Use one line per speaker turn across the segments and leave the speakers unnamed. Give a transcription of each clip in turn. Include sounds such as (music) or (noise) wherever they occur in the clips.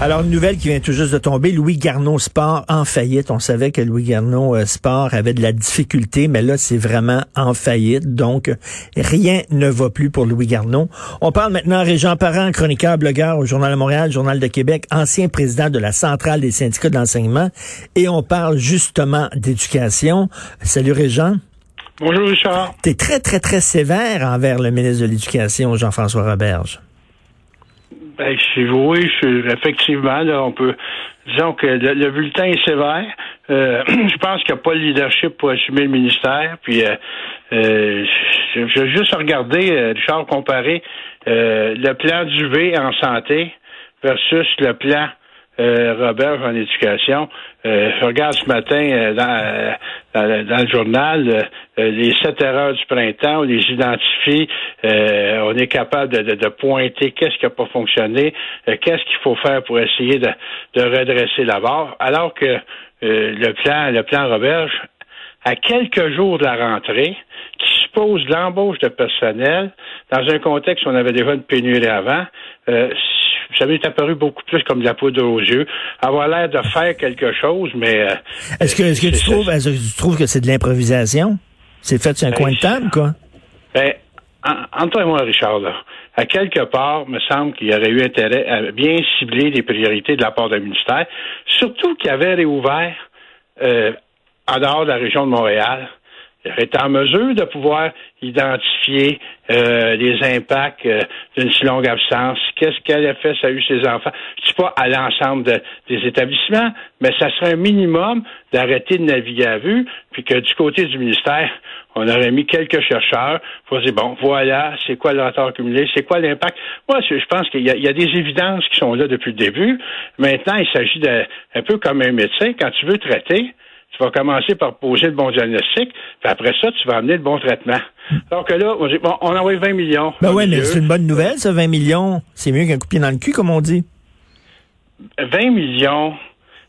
Alors, une nouvelle qui vient tout juste de tomber, Louis Garneau Sport en faillite. On savait que Louis Garneau euh, Sport avait de la difficulté, mais là, c'est vraiment en faillite. Donc, rien ne va plus pour Louis Garneau. On parle maintenant à Régent Parent, chroniqueur, blogueur au Journal de Montréal, Journal de Québec, ancien président de la Centrale des syndicats de l'enseignement. Et on parle justement d'éducation. Salut Régent.
Bonjour Richard.
Tu es très, très, très sévère envers le ministre de l'Éducation, Jean-François Roberge.
Ben, oui, je, effectivement, là, on peut. Disons que le, bulletin est sévère. Euh, (clears throat) je pense qu'il n'y a pas le leadership pour assumer le ministère. Puis, euh, euh, je, juste regarder, Richard, comparer le plan du V en santé versus le plan euh, Robert en éducation. Euh, je regarde ce matin euh, dans, dans, le journal les sept erreurs du printemps, on les identifie, on est capable de, de, pointer qu'est-ce qui n'a pas fonctionné, qu'est-ce qu'il faut faire pour essayer de, de redresser la barre, alors que le plan, le plan Robert, à quelques jours de la rentrée, qui suppose l'embauche de personnel dans un contexte où on avait déjà une pénurie avant, ça m'est apparu beaucoup plus comme de la poudre aux yeux, avoir l'air de faire quelque chose, mais... Euh,
est-ce que, est-ce que tu, trouves, est-ce que tu trouves que c'est de l'improvisation? C'est fait sur un ben, coin de table, quoi?
Ben, entre moi, Richard, là, à quelque part, me semble qu'il y aurait eu intérêt à bien cibler les priorités de la part du ministère, surtout qu'il avait réouvert euh, en dehors de la région de Montréal est en mesure de pouvoir identifier euh, les impacts euh, d'une si longue absence, qu'est-ce qu'elle a fait, ça a eu ses enfants? Je dis pas à l'ensemble des établissements, mais ça serait un minimum d'arrêter de naviguer à vue, puis que du côté du ministère, on aurait mis quelques chercheurs pour dire, bon, voilà, c'est quoi le retard cumulé, c'est quoi l'impact? Moi, je pense qu'il y, y, a des évidences qui sont là depuis le début. Maintenant, il s'agit de, un peu comme un médecin, quand tu veux traiter, tu vas commencer par poser le bon diagnostic, puis après ça, tu vas amener le bon traitement. Alors que là, on, dit, bon, on envoie 20 millions.
Ben oui, mais c'est une bonne nouvelle, ça, 20 millions. C'est mieux qu'un coup de pied dans le cul, comme on dit.
20 millions,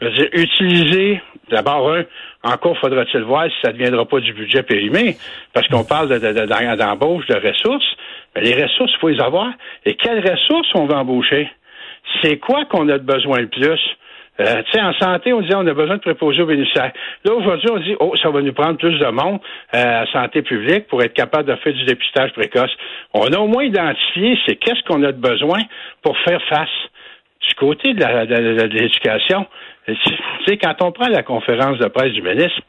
je veux dire, utiliser, d'abord, un, encore faudra-t-il voir si ça ne deviendra pas du budget périmé, parce qu'on parle d'embauche de, de, de, ressources. Mais les ressources, il faut les avoir. Et quelles ressources on va embaucher? C'est quoi qu'on a de besoin le plus? Euh, tu sais, en santé, on disait on a besoin de préposés aux bénéficiaires. Là, aujourd'hui, on dit oh, ça va nous prendre plus de monde euh, à santé publique pour être capable de faire du dépistage précoce. On a au moins identifié c'est qu'est-ce qu'on a de besoin pour faire face. Du côté de l'éducation, tu sais, quand on prend la conférence de presse du ministre,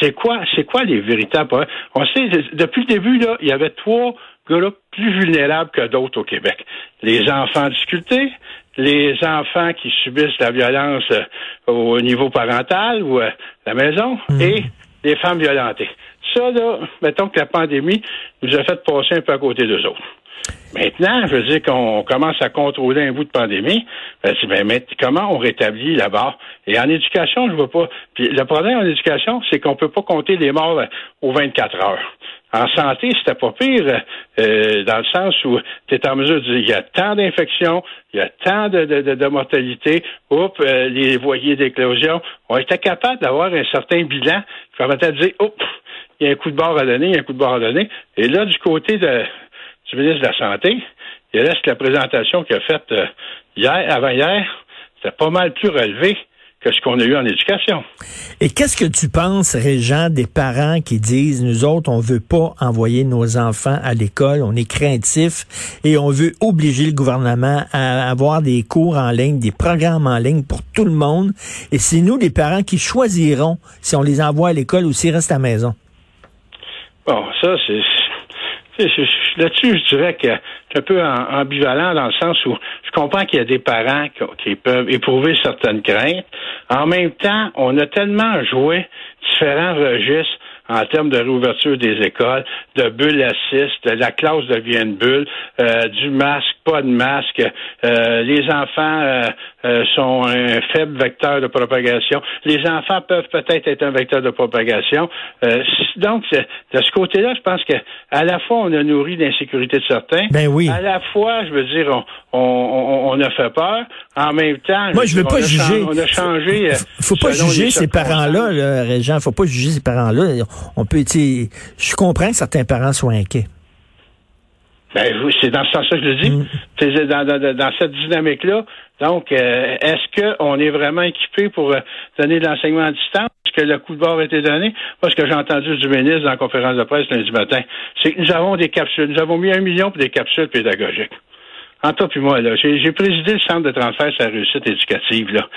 c'est quoi, c'est quoi les véritables On sait, depuis le début, là, il y avait trois groupes plus vulnérables que d'autres au Québec. Les enfants en difficulté, les enfants qui subissent la violence euh, au niveau parental ou à la maison hmm. et les femmes violentées. Ça, là, mettons que la pandémie nous a fait passer un peu à côté d'eux autres. Maintenant, je veux dire qu'on commence à contrôler un bout de pandémie. Ben, ben, mais comment on rétablit la barre? Et en éducation, je vois pas. Puis le problème en éducation, c'est qu'on peut pas compter les morts euh, aux 24 heures. En santé, c'était pas pire, euh, dans le sens où tu es en mesure de dire il y a tant d'infections, il y a tant de, de, mortalité, oups, euh, les voyers d'éclosion. On était capable d'avoir un certain bilan qui permettait de dire, oups, il y a un coup de barre à donner, il y a un coup de barre à donner. Et là, du côté de, du ministre de la Santé, il reste la présentation qu'il a faite euh, hier, avant-hier, c'était pas mal plus relevé que ce qu'on a eu en éducation.
Et qu'est-ce que tu penses, Régent, des parents qui disent, nous autres, on veut pas envoyer nos enfants à l'école, on est craintifs et on veut obliger le gouvernement à avoir des cours en ligne, des programmes en ligne pour tout le monde. Et c'est nous, les parents, qui choisirons si on les envoie à l'école ou s'ils restent à la maison.
Bon, ça, c'est Là-dessus, je dirais que c'est un peu ambivalent dans le sens où je comprends qu'il y a des parents qui, peuvent éprouver certaines craintes. En même temps, on a tellement joué différents registres en termes de réouverture des écoles, de bulles de la classe devient une bulle, euh, du masque, pas de masque, euh, les enfants euh, sont un faible vecteur de propagation. Les enfants peuvent peut-être être un vecteur de propagation. Euh, donc, de ce côté-là, je pense que à la fois on a nourri l'insécurité de certains,
ben oui.
à la fois, je veux dire, on, on, on a fait peur. En même temps,
moi je veux pas juger.
on a changé.
faut pas juger ces parents-là, là, Régent. Faut pas juger ces parents-là. On peut, je comprends que certains parents soient inquiets.
Ben, c'est dans ce sens-là que je le dis. Mm. Dans, dans, dans, cette dynamique-là. Donc, euh, est-ce qu'on est vraiment équipé pour euh, donner de l'enseignement à distance? Est-ce que le coup de bord a été donné? Parce que j'ai entendu du ministre dans la conférence de presse lundi matin, c'est que nous avons des capsules. Nous avons mis un million pour des capsules pédagogiques. En toi puis moi, là, j'ai présidé le centre de transfert sur la réussite éducative. Là,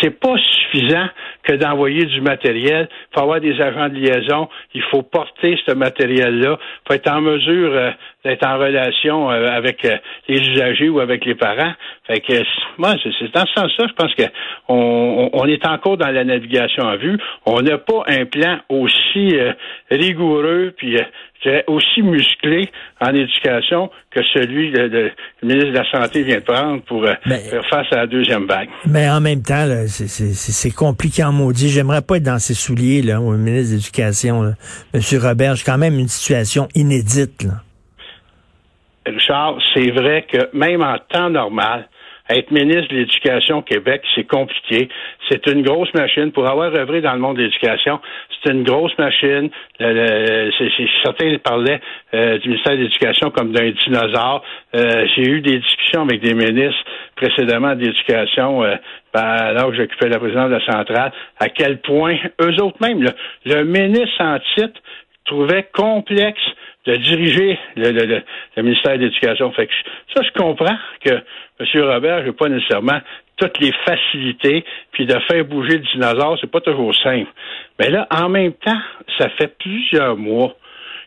c'est pas suffisant que d'envoyer du matériel. Il faut avoir des agents de liaison. Il faut porter ce matériel-là. Il faut être en mesure euh, d'être en relation euh, avec euh, les usagers ou avec les parents. Fait que moi, c'est dans ce sens-là, je pense que on, est encore dans la navigation en vue. On n'a pas un plan aussi rigoureux puis aussi musclé en éducation que celui de, le ministre de la Santé vient de prendre pour faire face à la deuxième vague.
Mais en même temps, c'est compliqué en maudit. J'aimerais pas être dans ses souliers, là, au ministre de l'Éducation, Monsieur Robert. J'ai quand même une situation inédite, là.
Richard, c'est vrai que même en temps normal, être ministre de l'Éducation au Québec, c'est compliqué. C'est une grosse machine. Pour avoir œuvré dans le monde de l'éducation, c'est une grosse machine. certains parlaient euh, du ministère de l'Éducation comme d'un dinosaure. Euh, j'ai eu des discussions avec des ministres précédemment d'éducation, euh, ben, alors que j'occupais la présidence de la centrale, à quel point eux autres même, le ministre en titre trouvait complexe de diriger le, ministère de l'Éducation. Fait que ça, je comprends que M. Robert n'a pas nécessairement toutes les facilités, puis de faire bouger le dinosaure, c'est pas toujours simple. Mais là, en même temps, ça fait plusieurs mois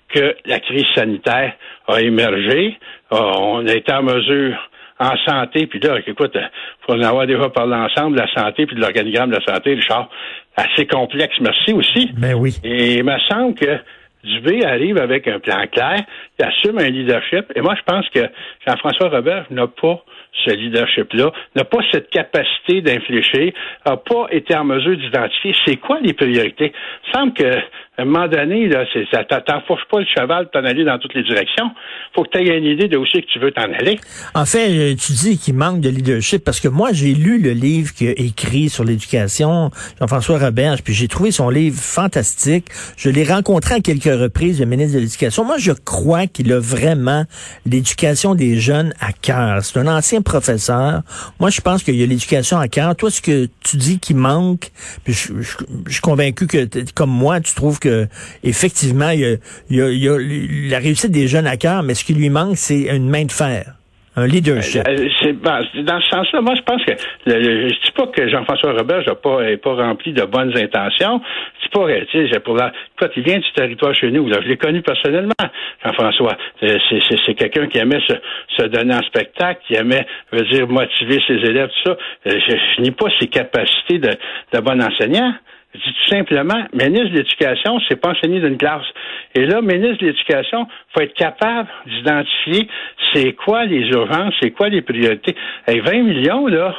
que la crise sanitaire a émergé. Euh, on a été en mesure en santé, puis là, écoute, il faut en avoir déjà parlé ensemble, la santé, puis de l'organigramme de la santé, Richard, assez complexe, merci aussi.
Ben oui.
Et il me semble que Dubé arrive avec un plan clair, assume un leadership. Et moi, je pense que Jean-François Robert n'a pas ce leadership-là, n'a pas cette capacité d'infléchir, n'a pas été en mesure d'identifier c'est quoi les priorités. Il semble que à un moment donné, là, c'est, ça pas le cheval pour t'en aller dans toutes les directions. faut que tu aies une idée de où c'est que tu veux t'en aller.
En fait, euh, tu dis qu'il manque de leadership parce que moi, j'ai lu le livre qu'il a écrit sur l'éducation, Jean-François Roberge, puis j'ai trouvé son livre fantastique. Je l'ai rencontré à quelques reprises, le ministre de l'Éducation. Moi, je crois qu'il a vraiment l'éducation des jeunes à cœur. C'est un ancien professeur. Moi, je pense qu'il y a l'éducation à cœur. Toi, ce que tu dis qui manque, puis je suis convaincu que, comme moi, tu trouves que effectivement, il y a, la réussite des jeunes à cœur, mais ce qui lui manque, c'est une main de fer. Un leadership.
Euh, c'est dans ce sens-là, moi je pense que le, je dis pas que Jean-François Robert n'a pas pas rempli de bonnes intentions. C'est pas tu sais pour la quand il vient du territoire chez nous, là, je l'ai connu personnellement, Jean-François. C'est quelqu'un qui aimait se, donner en spectacle, qui aimait veut dire motiver ses élèves, tout ça. Euh, je, je n'ai pas ses capacités de, de bon enseignant. Je dis tout simplement, ministre de l'Éducation, c'est pas enseigner d'une classe. Et là, ministre de l'Éducation, faut être capable d'identifier c'est quoi les urgences, c'est quoi les priorités. Et 20 millions, là,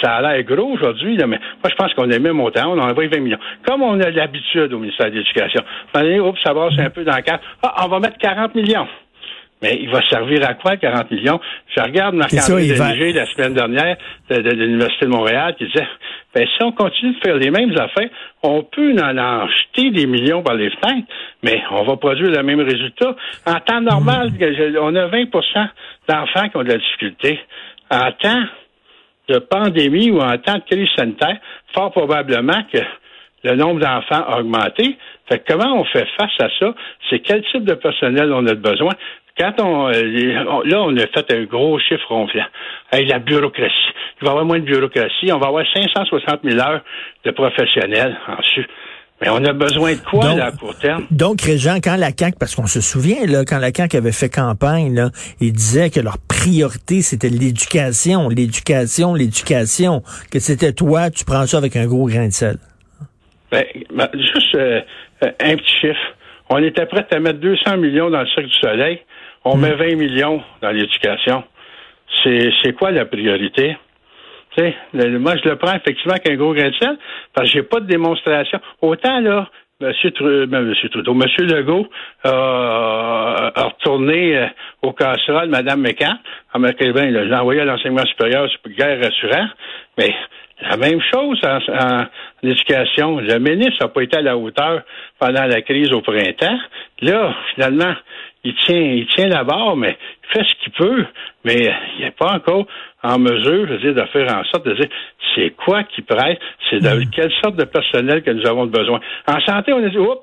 ça a l'air gros aujourd'hui, mais moi, je pense qu'on est même autant, on en envoie 20 millions. Comme on a l'habitude au ministère de l'Éducation, on ça va, c'est un peu dans le cadre. Ah, on va mettre 40 millions. Mais il va servir à quoi, 40 millions? Je regarde Marc-André la semaine dernière de, l'Université de Montréal qui disait ben, si on continue de faire les mêmes affaires, on peut en acheter des millions par les fenêtres, mais on va produire le même résultat. En temps normal, mm. on a 20% d'enfants qui ont de la difficulté. En temps de pandémie ou en temps de crise sanitaire, fort probablement que le nombre d'enfants a augmenté. Fait comment on fait face à ça? C'est quel type de personnel on a besoin? Quand euh, on, là, on a fait un gros chiffre ronflant. Avec la bureaucratie. Il va y avoir moins de bureaucratie. On va avoir 560 000 heures de professionnels en dessus. Mais on a besoin de quoi à court terme?
Donc, Régent, quand la CAQ, parce qu'on se souvient, là, quand la CAQ avait fait campagne, là, ils disaient que leur priorité, c'était l'éducation, l'éducation, l'éducation. Que c'était toi, tu prends ça avec un gros grain de sel.
Ben, ben juste euh, un petit chiffre. On était prêt à mettre 200 millions dans le Cirque du Soleil. On met 20 millions dans l'éducation. C'est quoi la priorité? moi, je le prends effectivement avec un gros grain de sel parce que j'ai pas de démonstration. Autant, là, Monsieur, Trudeau, Monsieur Trudeau, Monsieur Legault a retourné euh, au casserole Mme McCann. En McCain, il l'a envoyé à l'enseignement supérieur, c'est guerre rassurant. Mais la même chose en, éducation. Le ministre n'a pas été à la hauteur pendant la crise au printemps. Là, finalement, il tient, il tient la barre, mais il fait ce qu'il peut, mais il n'est pas encore en mesure, je veux dire, de faire en sorte de dire c'est quoi qui prête, c'est de hmm. quelle sorte de personnel que nous avons besoin? En santé, on a dit, oups,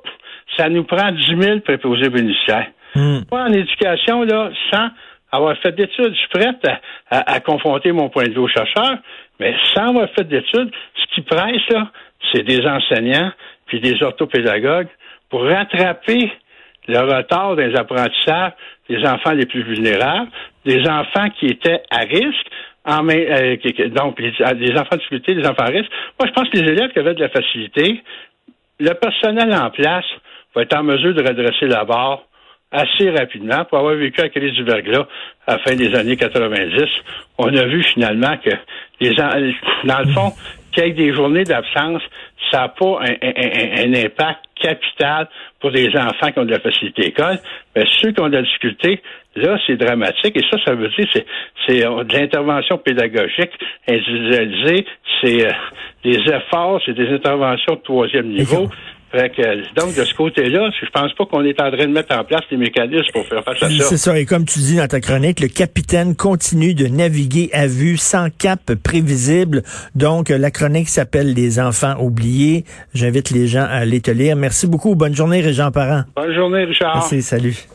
ça nous prend 10 000 préposés bénéficiaires. Mm. Moi, en éducation, là, sans avoir fait d'études, je suis prête à, confronter mon point de vue aux chercheurs, mais sans avoir fait d'études, ce qui presse, là, c'est des enseignants puis des orthopédagogues pour rattraper le retard des apprentissages des enfants les plus vulnérables, des enfants qui étaient à risque, en, euh, donc des enfants de difficulté, des enfants à risque. Moi, je pense que les élèves qui avaient de la facilité, le personnel en place va être en mesure de redresser la barre assez rapidement pour avoir vécu la crise du verglas à la fin des années 90. On a vu finalement que les dans le fond, ait des journées d'absence, ça n'a pas un, impact capital pour des enfants qui ont de la facilité école. Mais ceux qui ont de la difficulté, là, c'est dramatique. Et ça, ça veut dire c'est c'est euh, de l'intervention pédagogique individualisée, c'est euh, des efforts, c'est des interventions de troisième niveau donc, de ce côté-là, je pense pas qu'on est en train de mettre en place les mécanismes pour faire face à ça.
C'est ça. Et comme tu dis dans ta chronique, le capitaine continue de naviguer à vue sans cap prévisible. Donc, la chronique s'appelle Les enfants oubliés. J'invite les gens à aller te lire. Merci beaucoup. Bonne journée, Régent Parent.
Bonne journée, Richard.
Merci. Salut.